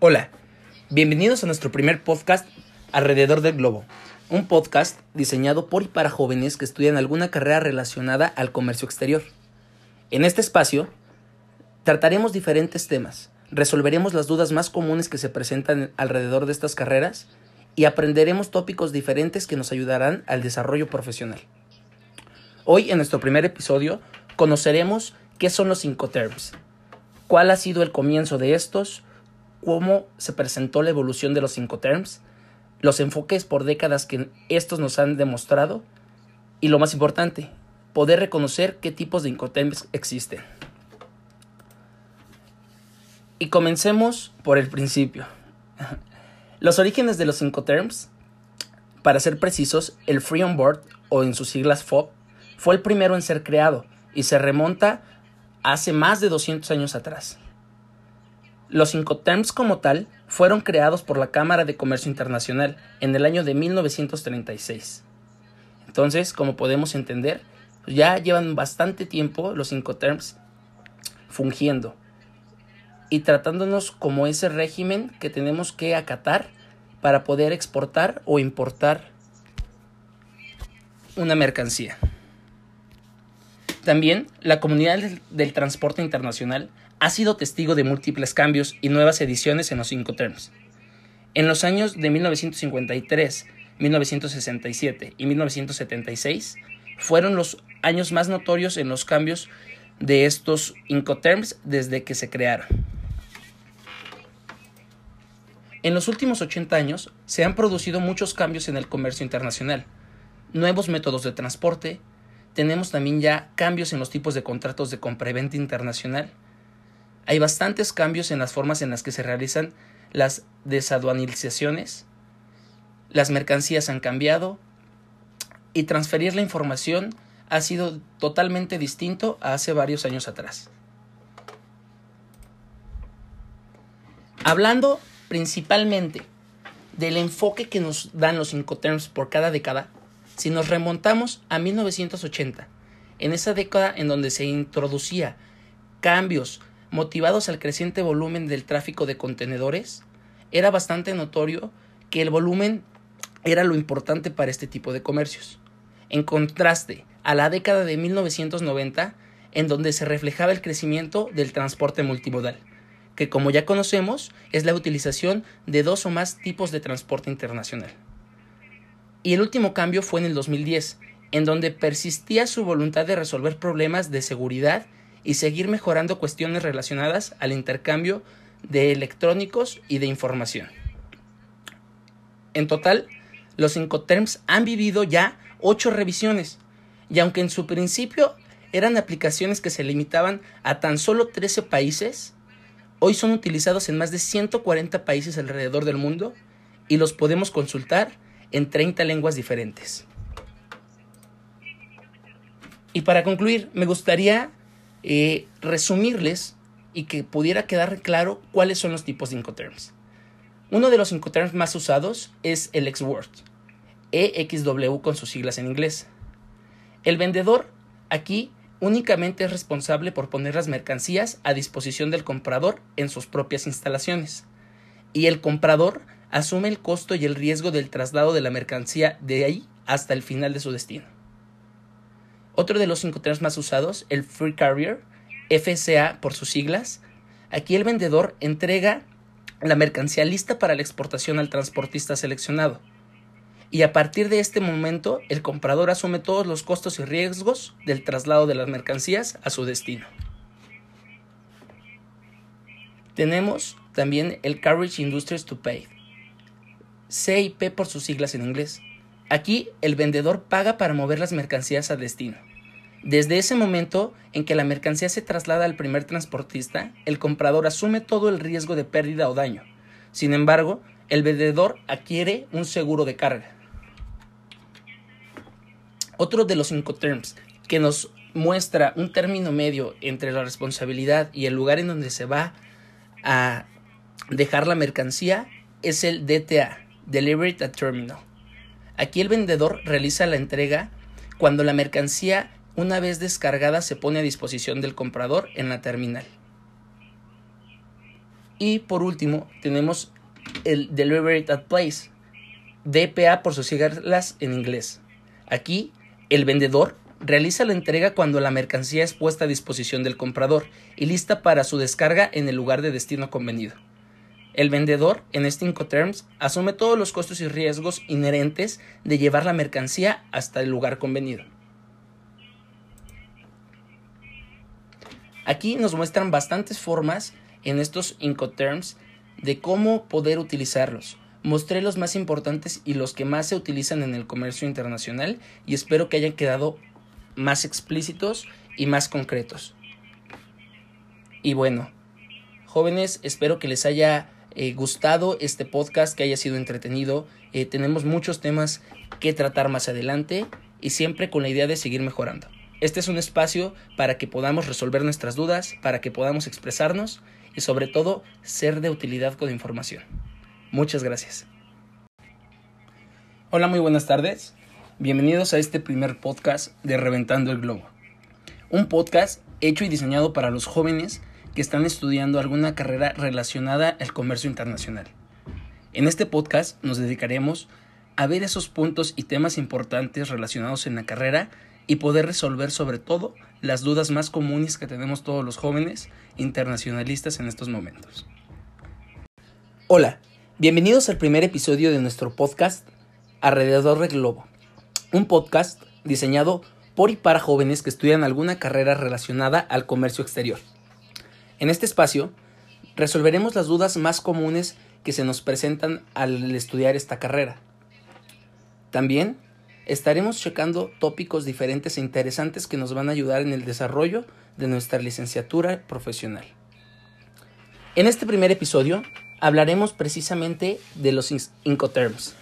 Hola, bienvenidos a nuestro primer podcast Alrededor del Globo, un podcast diseñado por y para jóvenes que estudian alguna carrera relacionada al comercio exterior. En este espacio trataremos diferentes temas, resolveremos las dudas más comunes que se presentan alrededor de estas carreras y aprenderemos tópicos diferentes que nos ayudarán al desarrollo profesional. Hoy en nuestro primer episodio conoceremos qué son los Incoterms, cuál ha sido el comienzo de estos, cómo se presentó la evolución de los Incoterms, los enfoques por décadas que estos nos han demostrado y lo más importante, poder reconocer qué tipos de Incoterms existen. Y comencemos por el principio. Los orígenes de los Incoterms, para ser precisos, el Free On Board, o en sus siglas FOB, fue el primero en ser creado y se remonta hace más de 200 años atrás. Los Incoterms como tal fueron creados por la Cámara de Comercio Internacional en el año de 1936. Entonces, como podemos entender, ya llevan bastante tiempo los Incoterms fungiendo y tratándonos como ese régimen que tenemos que acatar para poder exportar o importar una mercancía. También la comunidad del transporte internacional ha sido testigo de múltiples cambios y nuevas ediciones en los cinco. En los años de 1953, 1967 y 1976 fueron los años más notorios en los cambios de estos Incoterms desde que se crearon. En los últimos 80 años se han producido muchos cambios en el comercio internacional, nuevos métodos de transporte, tenemos también ya cambios en los tipos de contratos de compra-venta internacional, hay bastantes cambios en las formas en las que se realizan las desaduanilizaciones, las mercancías han cambiado. Y transferir la información ha sido totalmente distinto a hace varios años atrás. Hablando principalmente del enfoque que nos dan los Incoterms por cada década, si nos remontamos a 1980, en esa década en donde se introducía cambios motivados al creciente volumen del tráfico de contenedores, era bastante notorio que el volumen era lo importante para este tipo de comercios. En contraste a la década de 1990, en donde se reflejaba el crecimiento del transporte multimodal, que como ya conocemos es la utilización de dos o más tipos de transporte internacional. Y el último cambio fue en el 2010, en donde persistía su voluntad de resolver problemas de seguridad y seguir mejorando cuestiones relacionadas al intercambio de electrónicos y de información. En total, los Incoterms han vivido ya ocho revisiones, y aunque en su principio eran aplicaciones que se limitaban a tan solo 13 países, hoy son utilizados en más de 140 países alrededor del mundo y los podemos consultar en 30 lenguas diferentes. Y para concluir, me gustaría eh, resumirles y que pudiera quedar claro cuáles son los tipos de Incoterms. Uno de los Incoterms más usados es el X-Word, EXW con sus siglas en inglés. El vendedor aquí únicamente es responsable por poner las mercancías a disposición del comprador en sus propias instalaciones, y el comprador asume el costo y el riesgo del traslado de la mercancía de ahí hasta el final de su destino. Otro de los Incoterms más usados, el Free Carrier, FCA por sus siglas. Aquí el vendedor entrega la mercancía lista para la exportación al transportista seleccionado. Y a partir de este momento, el comprador asume todos los costos y riesgos del traslado de las mercancías a su destino. Tenemos también el Carriage Industries to Pay, CIP por sus siglas en inglés. Aquí el vendedor paga para mover las mercancías a destino. Desde ese momento en que la mercancía se traslada al primer transportista, el comprador asume todo el riesgo de pérdida o daño. Sin embargo, el vendedor adquiere un seguro de carga. Otro de los Incoterms que nos muestra un término medio entre la responsabilidad y el lugar en donde se va a dejar la mercancía es el DTA, Delivery at Terminal. Aquí el vendedor realiza la entrega cuando la mercancía una vez descargada se pone a disposición del comprador en la terminal. Y por último tenemos el Delivery at Place, DPA por sus siglas en inglés. Aquí el vendedor realiza la entrega cuando la mercancía es puesta a disposición del comprador y lista para su descarga en el lugar de destino convenido. El vendedor, en este Incoterms, asume todos los costos y riesgos inherentes de llevar la mercancía hasta el lugar convenido. Aquí nos muestran bastantes formas en estos Incoterms de cómo poder utilizarlos. Mostré los más importantes y los que más se utilizan en el comercio internacional y espero que hayan quedado más explícitos y más concretos. Y bueno, jóvenes, espero que les haya eh, gustado este podcast, que haya sido entretenido. Eh, tenemos muchos temas que tratar más adelante y siempre con la idea de seguir mejorando. Este es un espacio para que podamos resolver nuestras dudas, para que podamos expresarnos y sobre todo ser de utilidad con información. Muchas gracias. Hola, muy buenas tardes. Bienvenidos a este primer podcast de Reventando el Globo. Un podcast hecho y diseñado para los jóvenes que están estudiando alguna carrera relacionada al comercio internacional. En este podcast nos dedicaremos a ver esos puntos y temas importantes relacionados en la carrera y poder resolver sobre todo las dudas más comunes que tenemos todos los jóvenes internacionalistas en estos momentos. Hola, bienvenidos al primer episodio de nuestro podcast Alrededor del Globo, un podcast diseñado por y para jóvenes que estudian alguna carrera relacionada al comercio exterior. En este espacio resolveremos las dudas más comunes que se nos presentan al estudiar esta carrera. También estaremos checando tópicos diferentes e interesantes que nos van a ayudar en el desarrollo de nuestra licenciatura profesional. En este primer episodio hablaremos precisamente de los Incoterms.